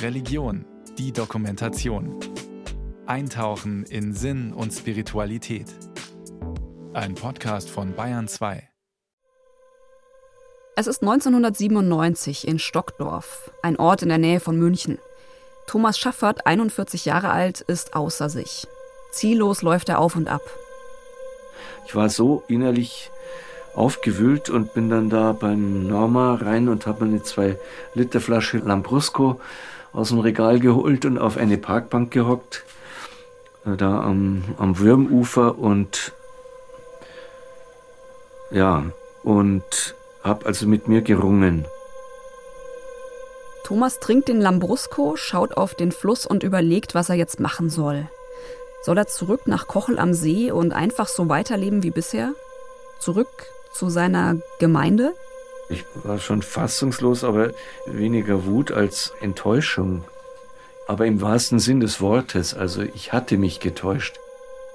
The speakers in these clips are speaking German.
Religion, die Dokumentation. Eintauchen in Sinn und Spiritualität. Ein Podcast von Bayern 2. Es ist 1997 in Stockdorf, ein Ort in der Nähe von München. Thomas Schaffert, 41 Jahre alt, ist außer sich. Ziellos läuft er auf und ab. Ich war so innerlich aufgewühlt und bin dann da beim Norma rein und habe mir eine 2 Liter Flasche Lambrusco aus dem Regal geholt und auf eine Parkbank gehockt, äh, da am, am Würmufer und ja, und habe also mit mir gerungen. Thomas trinkt den Lambrusco, schaut auf den Fluss und überlegt, was er jetzt machen soll. Soll er zurück nach Kochel am See und einfach so weiterleben wie bisher? Zurück zu seiner Gemeinde? Ich war schon fassungslos, aber weniger Wut als Enttäuschung. Aber im wahrsten Sinn des Wortes, also ich hatte mich getäuscht.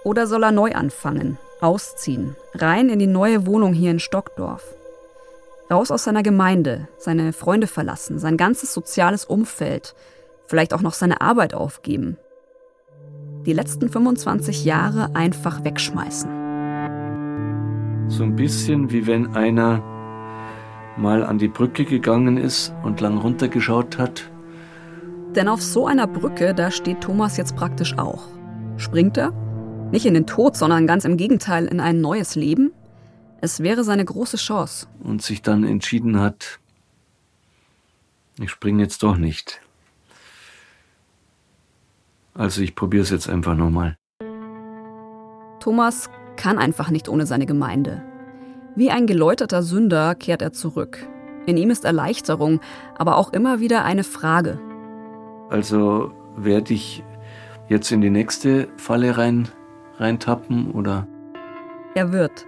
Oder soll er neu anfangen, ausziehen, rein in die neue Wohnung hier in Stockdorf? Raus aus seiner Gemeinde, seine Freunde verlassen, sein ganzes soziales Umfeld, vielleicht auch noch seine Arbeit aufgeben. Die letzten 25 Jahre einfach wegschmeißen. So ein bisschen wie wenn einer mal an die Brücke gegangen ist und lang runtergeschaut hat. Denn auf so einer Brücke, da steht Thomas jetzt praktisch auch. Springt er? Nicht in den Tod, sondern ganz im Gegenteil in ein neues Leben? Es wäre seine große Chance. Und sich dann entschieden hat, ich springe jetzt doch nicht. Also ich probiere es jetzt einfach nochmal. Thomas kann einfach nicht ohne seine Gemeinde. Wie ein geläuterter Sünder kehrt er zurück. In ihm ist Erleichterung, aber auch immer wieder eine Frage. Also werde ich jetzt in die nächste Falle rein, reintappen oder? Er wird.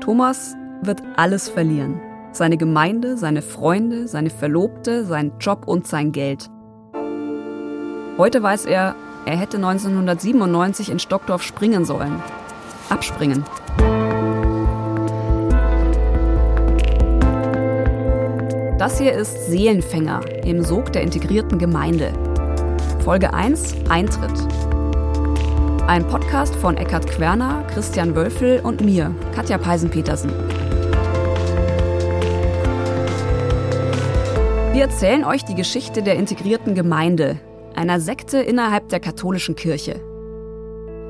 Thomas wird alles verlieren. Seine Gemeinde, seine Freunde, seine Verlobte, seinen Job und sein Geld. Heute weiß er, er hätte 1997 in Stockdorf springen sollen. Abspringen. Das hier ist Seelenfänger im Sog der integrierten Gemeinde. Folge 1 Eintritt. Ein Podcast von Eckhard Querner, Christian Wölfel und mir, Katja Peisen-Petersen. Wir erzählen euch die Geschichte der integrierten Gemeinde, einer Sekte innerhalb der katholischen Kirche.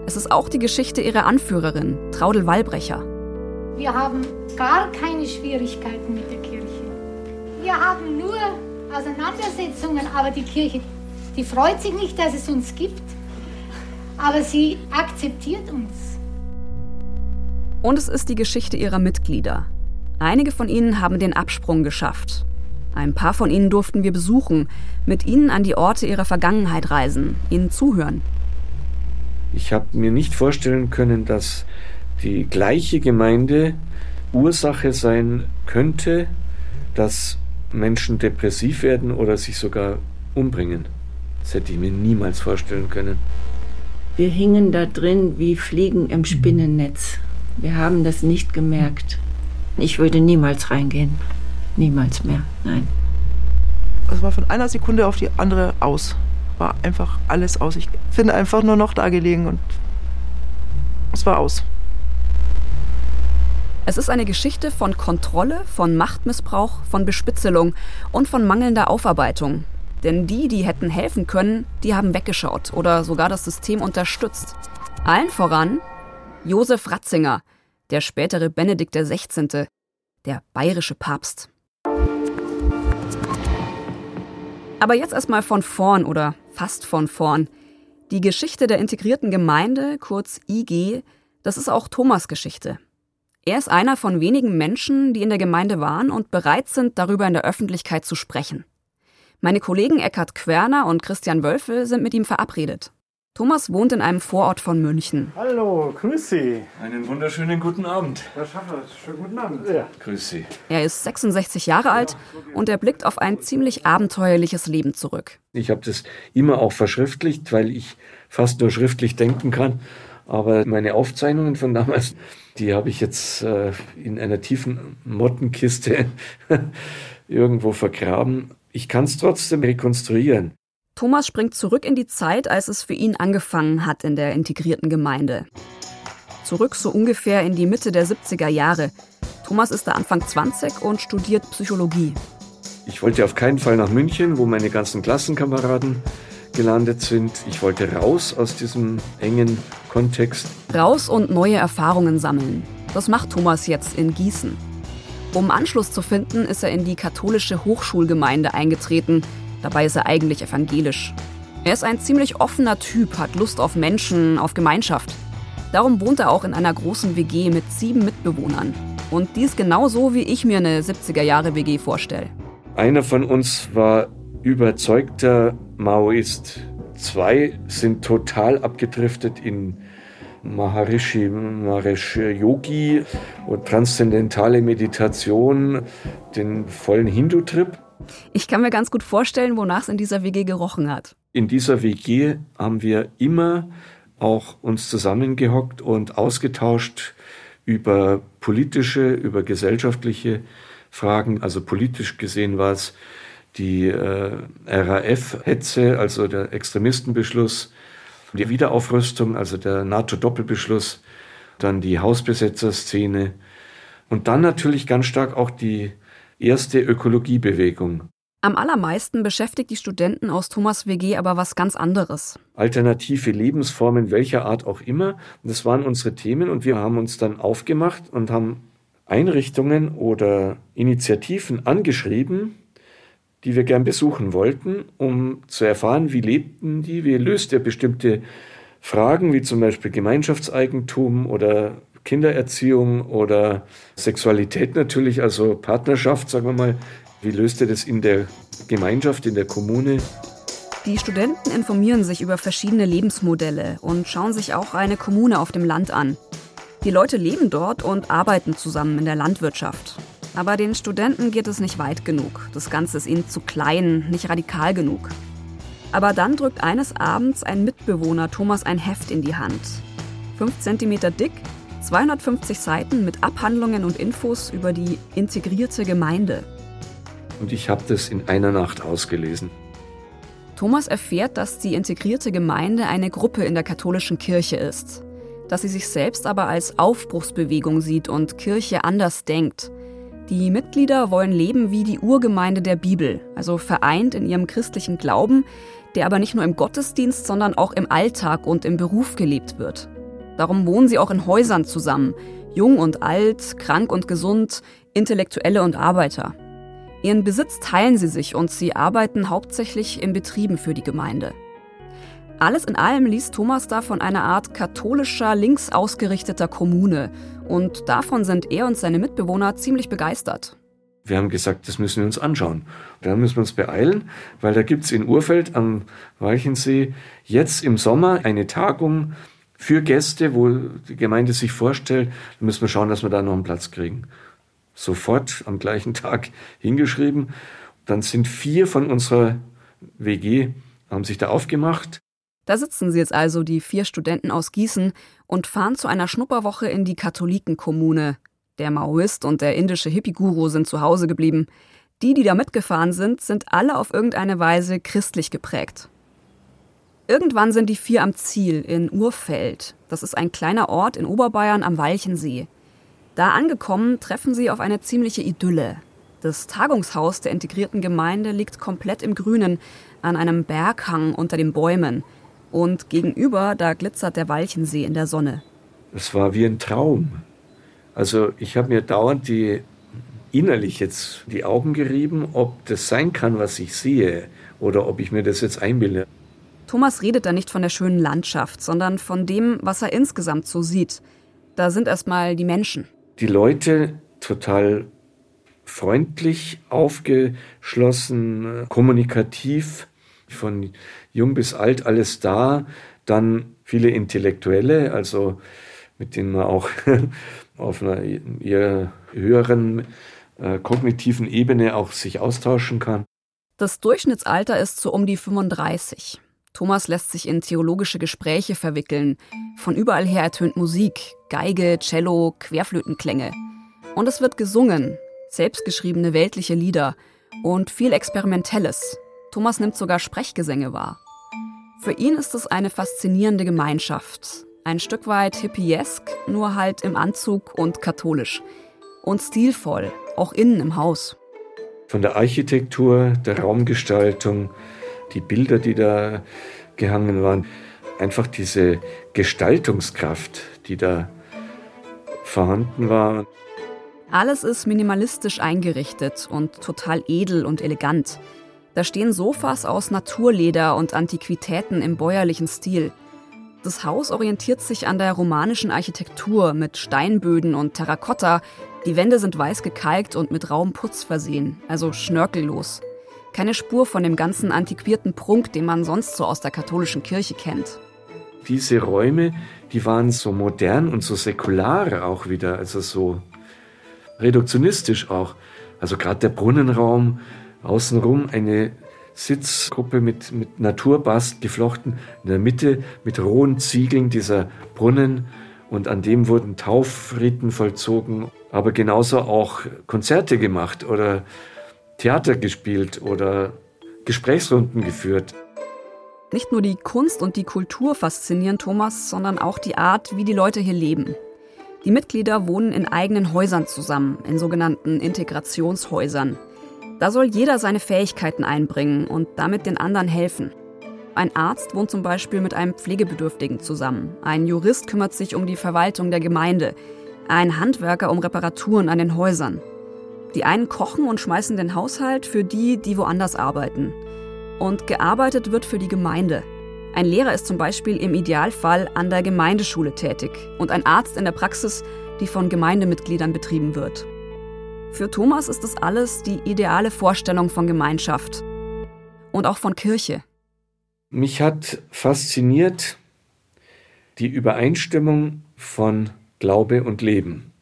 Es ist auch die Geschichte ihrer Anführerin, Traudel Wallbrecher. Wir haben gar keine Schwierigkeiten mit der Kirche. Wir haben nur Auseinandersetzungen, aber die Kirche, die freut sich nicht, dass es uns gibt, aber sie akzeptiert uns. Und es ist die Geschichte ihrer Mitglieder. Einige von ihnen haben den Absprung geschafft. Ein paar von ihnen durften wir besuchen, mit ihnen an die Orte ihrer Vergangenheit reisen, ihnen zuhören. Ich habe mir nicht vorstellen können, dass die gleiche Gemeinde Ursache sein könnte, dass Menschen depressiv werden oder sich sogar umbringen. Das hätte ich mir niemals vorstellen können. Wir hingen da drin wie Fliegen im Spinnennetz. Wir haben das nicht gemerkt. Ich würde niemals reingehen. Niemals mehr. Nein. Es war von einer Sekunde auf die andere aus war einfach alles aus. Ich bin einfach nur noch da gelegen und es war aus. Es ist eine Geschichte von Kontrolle, von Machtmissbrauch, von Bespitzelung und von mangelnder Aufarbeitung. Denn die, die hätten helfen können, die haben weggeschaut oder sogar das System unterstützt. Allen voran Josef Ratzinger, der spätere Benedikt XVI., der bayerische Papst. Aber jetzt erstmal von vorn oder fast von vorn. Die Geschichte der integrierten Gemeinde, kurz IG, das ist auch Thomas Geschichte. Er ist einer von wenigen Menschen, die in der Gemeinde waren und bereit sind, darüber in der Öffentlichkeit zu sprechen. Meine Kollegen Eckhard Querner und Christian Wölfel sind mit ihm verabredet. Thomas wohnt in einem Vorort von München. Hallo, grüß Sie. Einen wunderschönen guten Abend. Herr Schaffer, schönen guten Abend. Ja. Grüß Sie. Er ist 66 Jahre alt und er blickt auf ein ziemlich abenteuerliches Leben zurück. Ich habe das immer auch verschriftlicht, weil ich fast nur schriftlich denken kann. Aber meine Aufzeichnungen von damals, die habe ich jetzt äh, in einer tiefen Mottenkiste irgendwo vergraben. ich kann es trotzdem rekonstruieren. Thomas springt zurück in die Zeit, als es für ihn angefangen hat in der integrierten Gemeinde. Zurück so ungefähr in die Mitte der 70er Jahre. Thomas ist da Anfang 20 und studiert Psychologie. Ich wollte auf keinen Fall nach München, wo meine ganzen Klassenkameraden gelandet sind. Ich wollte raus aus diesem engen Kontext. Raus und neue Erfahrungen sammeln. Das macht Thomas jetzt in Gießen. Um Anschluss zu finden, ist er in die katholische Hochschulgemeinde eingetreten, Dabei ist er eigentlich evangelisch. Er ist ein ziemlich offener Typ, hat Lust auf Menschen, auf Gemeinschaft. Darum wohnt er auch in einer großen WG mit sieben Mitbewohnern. Und dies genauso, wie ich mir eine 70er-Jahre-WG vorstelle. Einer von uns war überzeugter Maoist. Zwei sind total abgedriftet in Maharishi Mahesh Yogi und transzendentale Meditation, den vollen Hindu-Trip. Ich kann mir ganz gut vorstellen, wonach es in dieser WG gerochen hat. In dieser WG haben wir immer auch uns zusammengehockt und ausgetauscht über politische, über gesellschaftliche Fragen. Also politisch gesehen war es die äh, RAF-Hetze, also der Extremistenbeschluss, die Wiederaufrüstung, also der NATO-Doppelbeschluss, dann die Hausbesetzerszene und dann natürlich ganz stark auch die erste Ökologiebewegung. Am allermeisten beschäftigt die Studenten aus Thomas WG aber was ganz anderes. Alternative Lebensformen welcher Art auch immer. Das waren unsere Themen und wir haben uns dann aufgemacht und haben Einrichtungen oder Initiativen angeschrieben, die wir gern besuchen wollten, um zu erfahren, wie lebten die, wie löst er bestimmte Fragen, wie zum Beispiel Gemeinschaftseigentum oder Kindererziehung oder Sexualität natürlich, also Partnerschaft, sagen wir mal. Wie löst ihr das in der Gemeinschaft, in der Kommune? Die Studenten informieren sich über verschiedene Lebensmodelle und schauen sich auch eine Kommune auf dem Land an. Die Leute leben dort und arbeiten zusammen in der Landwirtschaft. Aber den Studenten geht es nicht weit genug. Das Ganze ist ihnen zu klein, nicht radikal genug. Aber dann drückt eines Abends ein Mitbewohner Thomas ein Heft in die Hand. Fünf Zentimeter dick, 250 Seiten mit Abhandlungen und Infos über die integrierte Gemeinde. Und ich habe das in einer Nacht ausgelesen. Thomas erfährt, dass die integrierte Gemeinde eine Gruppe in der katholischen Kirche ist, dass sie sich selbst aber als Aufbruchsbewegung sieht und Kirche anders denkt. Die Mitglieder wollen leben wie die Urgemeinde der Bibel, also vereint in ihrem christlichen Glauben, der aber nicht nur im Gottesdienst, sondern auch im Alltag und im Beruf gelebt wird. Darum wohnen sie auch in Häusern zusammen, jung und alt, krank und gesund, Intellektuelle und Arbeiter. Ihren Besitz teilen sie sich und sie arbeiten hauptsächlich in Betrieben für die Gemeinde. Alles in allem liest Thomas da von einer Art katholischer, links ausgerichteter Kommune und davon sind er und seine Mitbewohner ziemlich begeistert. Wir haben gesagt, das müssen wir uns anschauen. Da müssen wir uns beeilen, weil da gibt es in Urfeld am Walchensee jetzt im Sommer eine Tagung für Gäste, wo die Gemeinde sich vorstellt, müssen wir schauen, dass wir da noch einen Platz kriegen. Sofort am gleichen Tag hingeschrieben. Dann sind vier von unserer WG, haben sich da aufgemacht. Da sitzen sie jetzt also, die vier Studenten aus Gießen, und fahren zu einer Schnupperwoche in die Katholitenkommune. Der Maoist und der indische Hippie-Guru sind zu Hause geblieben. Die, die da mitgefahren sind, sind alle auf irgendeine Weise christlich geprägt. Irgendwann sind die vier am Ziel in Urfeld. Das ist ein kleiner Ort in Oberbayern am Walchensee. Da angekommen, treffen sie auf eine ziemliche Idylle. Das Tagungshaus der integrierten Gemeinde liegt komplett im Grünen, an einem Berghang unter den Bäumen. Und gegenüber, da glitzert der Walchensee in der Sonne. Es war wie ein Traum. Also ich habe mir dauernd die innerlich jetzt die Augen gerieben, ob das sein kann, was ich sehe, oder ob ich mir das jetzt einbilde. Thomas redet da nicht von der schönen Landschaft, sondern von dem, was er insgesamt so sieht. Da sind erstmal die Menschen. Die Leute total freundlich, aufgeschlossen, kommunikativ, von jung bis alt alles da. Dann viele Intellektuelle, also mit denen man auch auf einer eher höheren äh, kognitiven Ebene auch sich austauschen kann. Das Durchschnittsalter ist so um die 35. Thomas lässt sich in theologische Gespräche verwickeln. Von überall her ertönt Musik, Geige, Cello, Querflötenklänge. Und es wird gesungen, selbstgeschriebene weltliche Lieder. und viel Experimentelles. Thomas nimmt sogar Sprechgesänge wahr. Für ihn ist es eine faszinierende Gemeinschaft. Ein Stück weit hippiesk, nur halt im Anzug und katholisch. Und stilvoll, auch innen im Haus. Von der Architektur, der Raumgestaltung, die Bilder, die da gehangen waren, einfach diese Gestaltungskraft, die da vorhanden war. Alles ist minimalistisch eingerichtet und total edel und elegant. Da stehen Sofas aus Naturleder und Antiquitäten im bäuerlichen Stil. Das Haus orientiert sich an der romanischen Architektur mit Steinböden und Terrakotta. Die Wände sind weiß gekalkt und mit rauem Putz versehen, also schnörkellos. Keine Spur von dem ganzen antiquierten Prunk, den man sonst so aus der katholischen Kirche kennt. Diese Räume, die waren so modern und so säkular auch wieder, also so reduktionistisch auch. Also gerade der Brunnenraum, außenrum eine Sitzgruppe mit, mit Naturbast geflochten, in der Mitte mit rohen Ziegeln dieser Brunnen und an dem wurden Taufriten vollzogen, aber genauso auch Konzerte gemacht oder Theater gespielt oder Gesprächsrunden geführt. Nicht nur die Kunst und die Kultur faszinieren Thomas, sondern auch die Art, wie die Leute hier leben. Die Mitglieder wohnen in eigenen Häusern zusammen, in sogenannten Integrationshäusern. Da soll jeder seine Fähigkeiten einbringen und damit den anderen helfen. Ein Arzt wohnt zum Beispiel mit einem Pflegebedürftigen zusammen. Ein Jurist kümmert sich um die Verwaltung der Gemeinde. Ein Handwerker um Reparaturen an den Häusern. Die einen kochen und schmeißen den Haushalt für die, die woanders arbeiten. Und gearbeitet wird für die Gemeinde. Ein Lehrer ist zum Beispiel im Idealfall an der Gemeindeschule tätig und ein Arzt in der Praxis, die von Gemeindemitgliedern betrieben wird. Für Thomas ist das alles die ideale Vorstellung von Gemeinschaft und auch von Kirche. Mich hat fasziniert die Übereinstimmung von Glaube und Leben.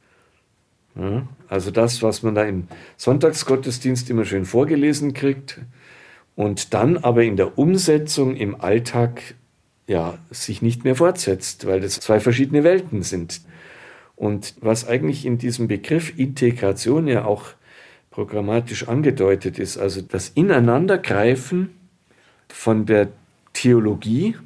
Also das, was man da im Sonntagsgottesdienst immer schön vorgelesen kriegt, und dann aber in der Umsetzung im Alltag ja, sich nicht mehr fortsetzt, weil das zwei verschiedene Welten sind. Und was eigentlich in diesem Begriff Integration ja auch programmatisch angedeutet ist, also das Ineinandergreifen von der Theologie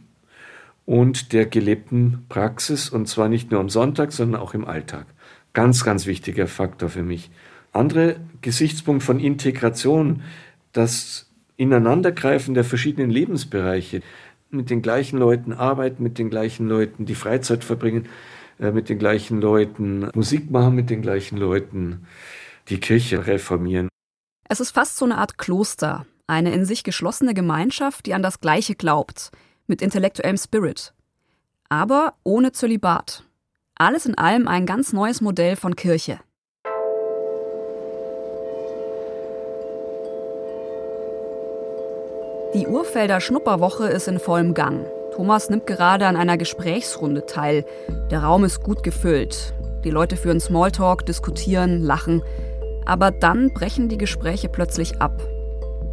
und der gelebten Praxis, und zwar nicht nur am Sonntag, sondern auch im Alltag. Ganz, ganz wichtiger Faktor für mich. Andere Gesichtspunkt von Integration, das Ineinandergreifen der verschiedenen Lebensbereiche, mit den gleichen Leuten arbeiten, mit den gleichen Leuten die Freizeit verbringen, äh, mit den gleichen Leuten Musik machen, mit den gleichen Leuten die Kirche reformieren. Es ist fast so eine Art Kloster, eine in sich geschlossene Gemeinschaft, die an das Gleiche glaubt, mit intellektuellem Spirit. Aber ohne Zölibat. Alles in allem ein ganz neues Modell von Kirche. Die Urfelder Schnupperwoche ist in vollem Gang. Thomas nimmt gerade an einer Gesprächsrunde teil. Der Raum ist gut gefüllt. Die Leute führen Smalltalk, diskutieren, lachen. Aber dann brechen die Gespräche plötzlich ab.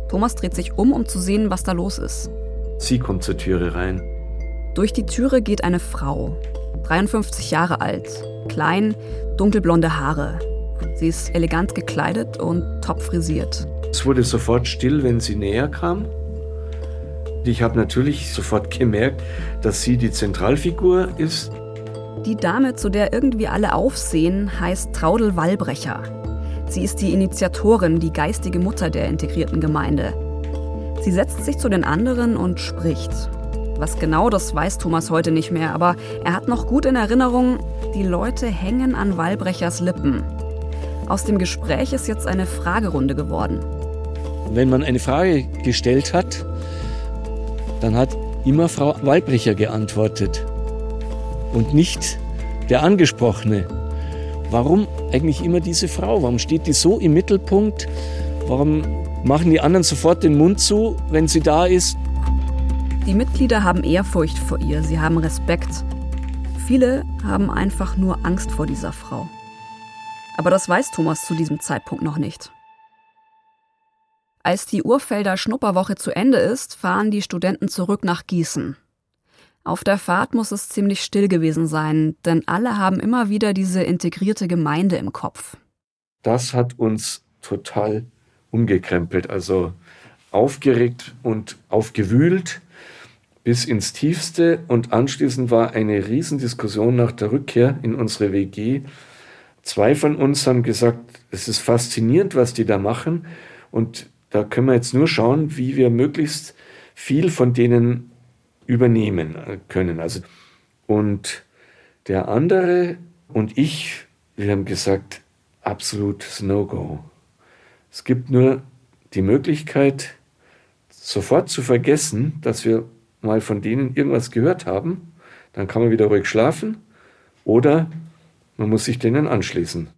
Thomas dreht sich um, um zu sehen, was da los ist. Sie kommt zur Türe rein. Durch die Türe geht eine Frau, 53 Jahre alt, klein, dunkelblonde Haare. Sie ist elegant gekleidet und top frisiert. Es wurde sofort still, wenn sie näher kam. Ich habe natürlich sofort gemerkt, dass sie die Zentralfigur ist. Die Dame, zu der irgendwie alle aufsehen, heißt Traudel Wallbrecher. Sie ist die Initiatorin, die geistige Mutter der integrierten Gemeinde. Sie setzt sich zu den anderen und spricht. Was genau, das weiß Thomas heute nicht mehr, aber er hat noch gut in Erinnerung, die Leute hängen an Wallbrechers Lippen. Aus dem Gespräch ist jetzt eine Fragerunde geworden. Wenn man eine Frage gestellt hat, dann hat immer Frau Walbrecher geantwortet und nicht der Angesprochene. Warum eigentlich immer diese Frau? Warum steht die so im Mittelpunkt? Warum machen die anderen sofort den Mund zu, wenn sie da ist? Die Mitglieder haben Ehrfurcht vor ihr, sie haben Respekt. Viele haben einfach nur Angst vor dieser Frau. Aber das weiß Thomas zu diesem Zeitpunkt noch nicht. Als die Urfelder Schnupperwoche zu Ende ist, fahren die Studenten zurück nach Gießen. Auf der Fahrt muss es ziemlich still gewesen sein, denn alle haben immer wieder diese integrierte Gemeinde im Kopf. Das hat uns total umgekrempelt, also aufgeregt und aufgewühlt bis ins Tiefste. Und anschließend war eine Riesendiskussion nach der Rückkehr in unsere WG. Zwei von uns haben gesagt, es ist faszinierend, was die da machen. Und da können wir jetzt nur schauen, wie wir möglichst viel von denen übernehmen können. Also, und der andere und ich, wir haben gesagt, absolut No-Go. Es gibt nur die Möglichkeit, sofort zu vergessen, dass wir mal von denen irgendwas gehört haben. Dann kann man wieder ruhig schlafen oder man muss sich denen anschließen.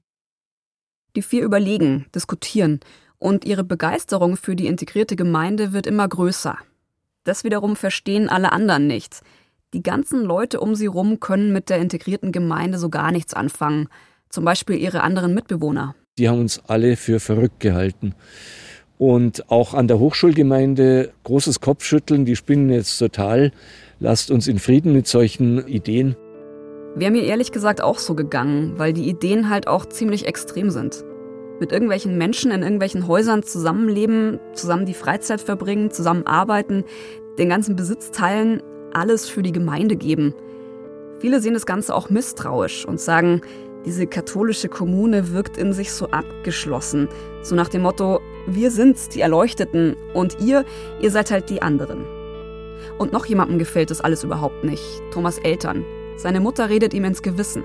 Die vier überlegen, diskutieren und ihre Begeisterung für die integrierte Gemeinde wird immer größer. Das wiederum verstehen alle anderen nicht. Die ganzen Leute um sie rum können mit der integrierten Gemeinde so gar nichts anfangen. Zum Beispiel ihre anderen Mitbewohner. Die haben uns alle für verrückt gehalten. Und auch an der Hochschulgemeinde großes Kopfschütteln, die spinnen jetzt total. Lasst uns in Frieden mit solchen Ideen. Wäre mir ehrlich gesagt auch so gegangen, weil die Ideen halt auch ziemlich extrem sind. Mit irgendwelchen Menschen in irgendwelchen Häusern zusammenleben, zusammen die Freizeit verbringen, zusammen arbeiten, den ganzen Besitz teilen, alles für die Gemeinde geben. Viele sehen das Ganze auch misstrauisch und sagen, diese katholische Kommune wirkt in sich so abgeschlossen. So nach dem Motto, wir sind's, die Erleuchteten, und ihr, ihr seid halt die anderen. Und noch jemandem gefällt das alles überhaupt nicht. Thomas Eltern. Seine Mutter redet ihm ins Gewissen.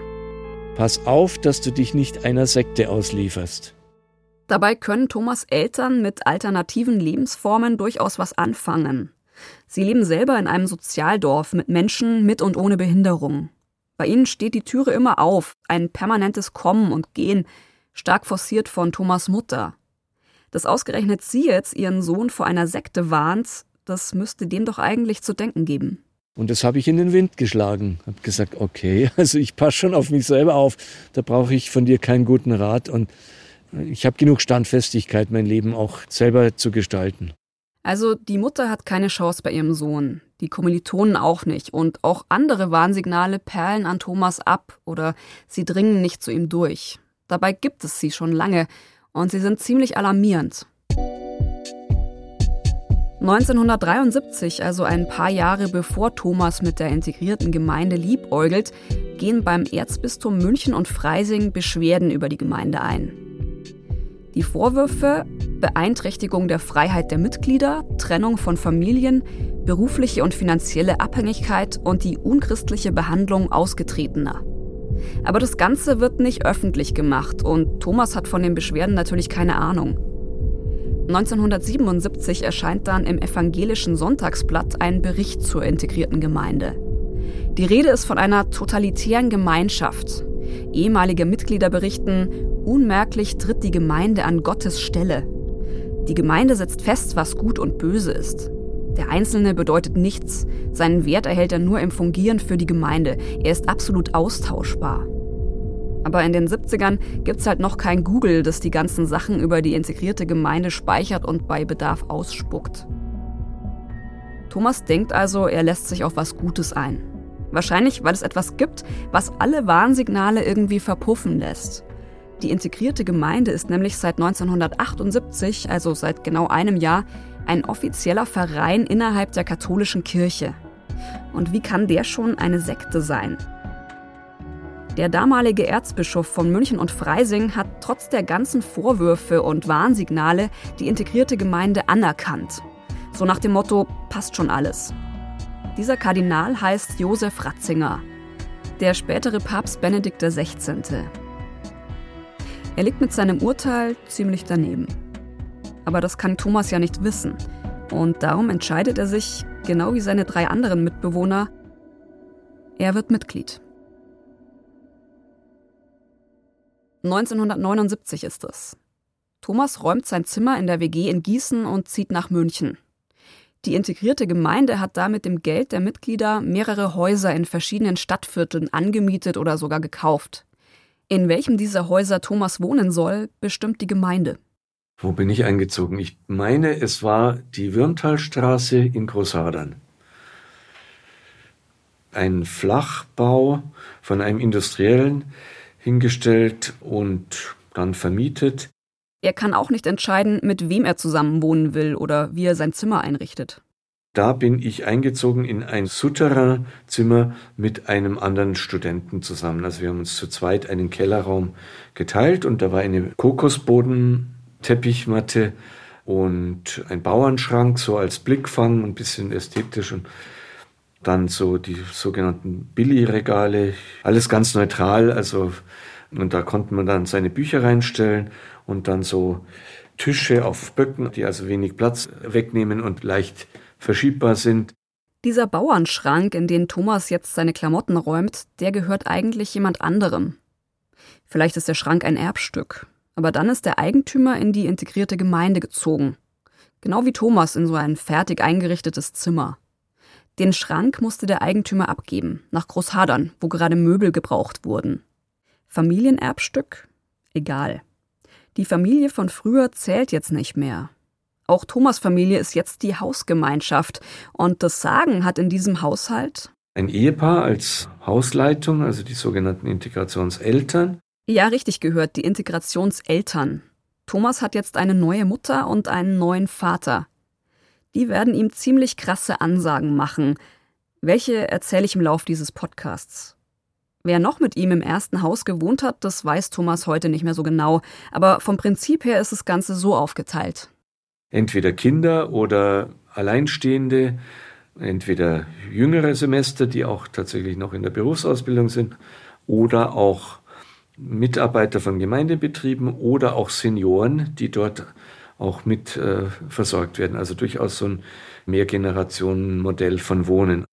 Pass auf, dass du dich nicht einer Sekte auslieferst. Dabei können Thomas Eltern mit alternativen Lebensformen durchaus was anfangen. Sie leben selber in einem Sozialdorf mit Menschen mit und ohne Behinderung. Bei ihnen steht die Türe immer auf, ein permanentes Kommen und Gehen, stark forciert von Thomas Mutter. Dass ausgerechnet sie jetzt ihren Sohn vor einer Sekte warnt, das müsste dem doch eigentlich zu denken geben. Und das habe ich in den Wind geschlagen. Habe gesagt, okay, also ich passe schon auf mich selber auf. Da brauche ich von dir keinen guten Rat. Und ich habe genug Standfestigkeit, mein Leben auch selber zu gestalten. Also die Mutter hat keine Chance bei ihrem Sohn, die Kommilitonen auch nicht und auch andere Warnsignale perlen an Thomas ab oder sie dringen nicht zu ihm durch. Dabei gibt es sie schon lange und sie sind ziemlich alarmierend. 1973, also ein paar Jahre bevor Thomas mit der integrierten Gemeinde liebäugelt, gehen beim Erzbistum München und Freising Beschwerden über die Gemeinde ein. Die Vorwürfe Beeinträchtigung der Freiheit der Mitglieder, Trennung von Familien, berufliche und finanzielle Abhängigkeit und die unchristliche Behandlung Ausgetretener. Aber das Ganze wird nicht öffentlich gemacht und Thomas hat von den Beschwerden natürlich keine Ahnung. 1977 erscheint dann im evangelischen Sonntagsblatt ein Bericht zur integrierten Gemeinde. Die Rede ist von einer totalitären Gemeinschaft. Ehemalige Mitglieder berichten, unmerklich tritt die Gemeinde an Gottes Stelle. Die Gemeinde setzt fest, was gut und böse ist. Der Einzelne bedeutet nichts, seinen Wert erhält er nur im Fungieren für die Gemeinde, er ist absolut austauschbar. Aber in den 70ern gibt's halt noch kein Google, das die ganzen Sachen über die integrierte Gemeinde speichert und bei Bedarf ausspuckt. Thomas denkt also, er lässt sich auf was Gutes ein. Wahrscheinlich, weil es etwas gibt, was alle Warnsignale irgendwie verpuffen lässt. Die integrierte Gemeinde ist nämlich seit 1978, also seit genau einem Jahr, ein offizieller Verein innerhalb der katholischen Kirche. Und wie kann der schon eine Sekte sein? Der damalige Erzbischof von München und Freising hat trotz der ganzen Vorwürfe und Warnsignale die integrierte Gemeinde anerkannt. So nach dem Motto, passt schon alles. Dieser Kardinal heißt Josef Ratzinger, der spätere Papst Benedikt XVI. Er liegt mit seinem Urteil ziemlich daneben. Aber das kann Thomas ja nicht wissen. Und darum entscheidet er sich, genau wie seine drei anderen Mitbewohner, er wird Mitglied. 1979 ist es. Thomas räumt sein Zimmer in der WG in Gießen und zieht nach München. Die integrierte Gemeinde hat da mit dem Geld der Mitglieder mehrere Häuser in verschiedenen Stadtvierteln angemietet oder sogar gekauft. In welchem dieser Häuser Thomas wohnen soll, bestimmt die Gemeinde. Wo bin ich eingezogen? Ich meine, es war die Würmtalstraße in Großhadern. Ein Flachbau von einem Industriellen hingestellt und dann vermietet. Er kann auch nicht entscheiden, mit wem er zusammen wohnen will oder wie er sein Zimmer einrichtet. Da bin ich eingezogen in ein Souterrain-Zimmer mit einem anderen Studenten zusammen. Also wir haben uns zu zweit einen Kellerraum geteilt und da war eine Kokosboden-Teppichmatte und ein Bauernschrank so als Blickfang, ein bisschen ästhetisch und dann so die sogenannten Billy-Regale, alles ganz neutral, also und da konnte man dann seine Bücher reinstellen und dann so Tische auf Böcken, die also wenig Platz wegnehmen und leicht verschiebbar sind. Dieser Bauernschrank, in den Thomas jetzt seine Klamotten räumt, der gehört eigentlich jemand anderem. Vielleicht ist der Schrank ein Erbstück, aber dann ist der Eigentümer in die integrierte Gemeinde gezogen. Genau wie Thomas in so ein fertig eingerichtetes Zimmer. Den Schrank musste der Eigentümer abgeben, nach Großhadern, wo gerade Möbel gebraucht wurden. Familienerbstück? Egal. Die Familie von früher zählt jetzt nicht mehr. Auch Thomas Familie ist jetzt die Hausgemeinschaft. Und das Sagen hat in diesem Haushalt ein Ehepaar als Hausleitung, also die sogenannten Integrationseltern. Ja, richtig gehört, die Integrationseltern. Thomas hat jetzt eine neue Mutter und einen neuen Vater. Die werden ihm ziemlich krasse Ansagen machen. Welche erzähle ich im Lauf dieses Podcasts. Wer noch mit ihm im ersten Haus gewohnt hat, das weiß Thomas heute nicht mehr so genau, aber vom Prinzip her ist das Ganze so aufgeteilt entweder Kinder oder Alleinstehende, entweder jüngere Semester, die auch tatsächlich noch in der Berufsausbildung sind, oder auch Mitarbeiter von Gemeindebetrieben oder auch Senioren, die dort auch mit äh, versorgt werden. Also durchaus so ein Mehrgenerationenmodell von Wohnen.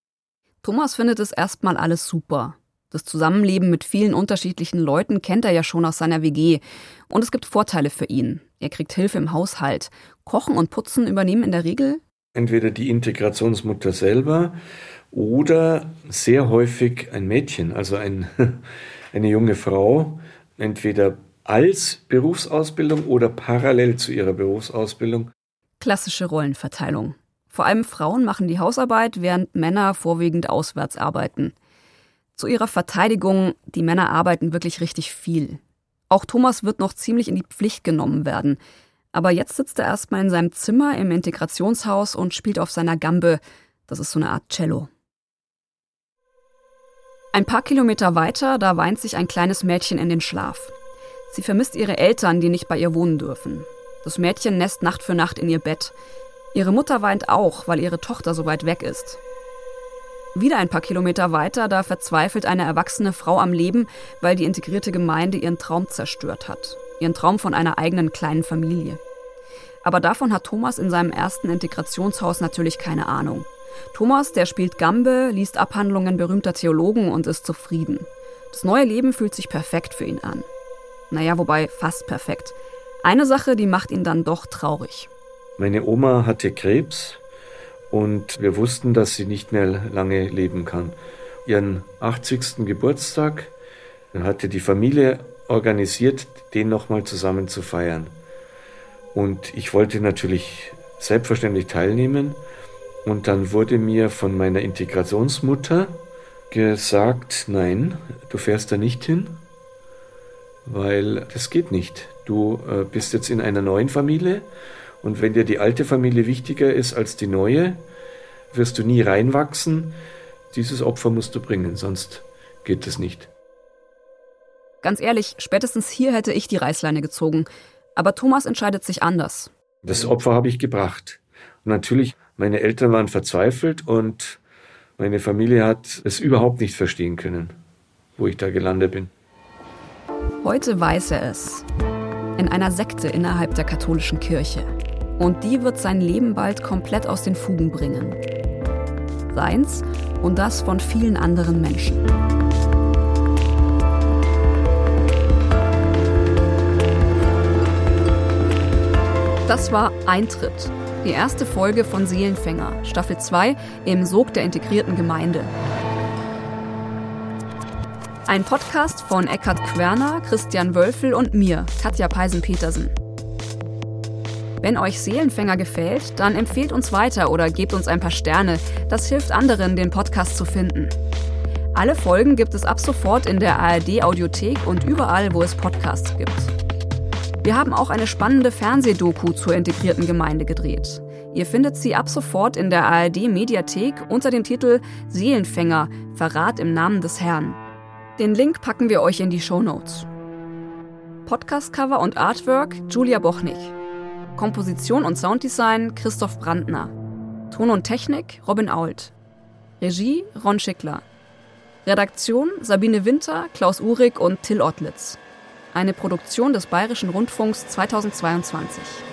Thomas findet es erstmal alles super. Das Zusammenleben mit vielen unterschiedlichen Leuten kennt er ja schon aus seiner WG. Und es gibt Vorteile für ihn. Er kriegt Hilfe im Haushalt. Kochen und Putzen übernehmen in der Regel entweder die Integrationsmutter selber oder sehr häufig ein Mädchen, also ein, eine junge Frau, entweder als Berufsausbildung oder parallel zu ihrer Berufsausbildung. Klassische Rollenverteilung. Vor allem Frauen machen die Hausarbeit, während Männer vorwiegend auswärts arbeiten. Zu ihrer Verteidigung, die Männer arbeiten wirklich richtig viel. Auch Thomas wird noch ziemlich in die Pflicht genommen werden. Aber jetzt sitzt er erstmal in seinem Zimmer im Integrationshaus und spielt auf seiner Gambe. Das ist so eine Art Cello. Ein paar Kilometer weiter, da weint sich ein kleines Mädchen in den Schlaf. Sie vermisst ihre Eltern, die nicht bei ihr wohnen dürfen. Das Mädchen nässt Nacht für Nacht in ihr Bett. Ihre Mutter weint auch, weil ihre Tochter so weit weg ist. Wieder ein paar Kilometer weiter, da verzweifelt eine erwachsene Frau am Leben, weil die integrierte Gemeinde ihren Traum zerstört hat. Ihren Traum von einer eigenen kleinen Familie. Aber davon hat Thomas in seinem ersten Integrationshaus natürlich keine Ahnung. Thomas, der spielt Gambe, liest Abhandlungen berühmter Theologen und ist zufrieden. Das neue Leben fühlt sich perfekt für ihn an. Naja, wobei fast perfekt. Eine Sache, die macht ihn dann doch traurig. Meine Oma hatte Krebs und wir wussten, dass sie nicht mehr lange leben kann. Ihren 80. Geburtstag hatte die Familie organisiert, den nochmal zusammen zu feiern. Und ich wollte natürlich selbstverständlich teilnehmen. Und dann wurde mir von meiner Integrationsmutter gesagt, nein, du fährst da nicht hin, weil das geht nicht. Du äh, bist jetzt in einer neuen Familie und wenn dir die alte Familie wichtiger ist als die neue, wirst du nie reinwachsen. Dieses Opfer musst du bringen, sonst geht es nicht. Ganz ehrlich, spätestens hier hätte ich die Reißleine gezogen. Aber Thomas entscheidet sich anders. Das Opfer habe ich gebracht. Und natürlich, meine Eltern waren verzweifelt und meine Familie hat es überhaupt nicht verstehen können, wo ich da gelandet bin. Heute weiß er es. In einer Sekte innerhalb der katholischen Kirche. Und die wird sein Leben bald komplett aus den Fugen bringen. Seins und das von vielen anderen Menschen. Das war Eintritt, die erste Folge von Seelenfänger, Staffel 2 im Sog der integrierten Gemeinde. Ein Podcast von Eckhard Querner, Christian Wölfel und mir, Katja Peisen-Petersen. Wenn euch Seelenfänger gefällt, dann empfehlt uns weiter oder gebt uns ein paar Sterne. Das hilft anderen, den Podcast zu finden. Alle Folgen gibt es ab sofort in der ARD Audiothek und überall, wo es Podcasts gibt. Wir haben auch eine spannende Fernsehdoku zur integrierten Gemeinde gedreht. Ihr findet sie ab sofort in der ARD Mediathek unter dem Titel Seelenfänger Verrat im Namen des Herrn. Den Link packen wir euch in die Show Notes. Podcast-Cover und Artwork Julia Bochnig. Komposition und Sounddesign Christoph Brandner. Ton und Technik Robin Ault. Regie Ron Schickler. Redaktion Sabine Winter, Klaus Uhrig und Till Ottlitz. Eine Produktion des Bayerischen Rundfunks 2022.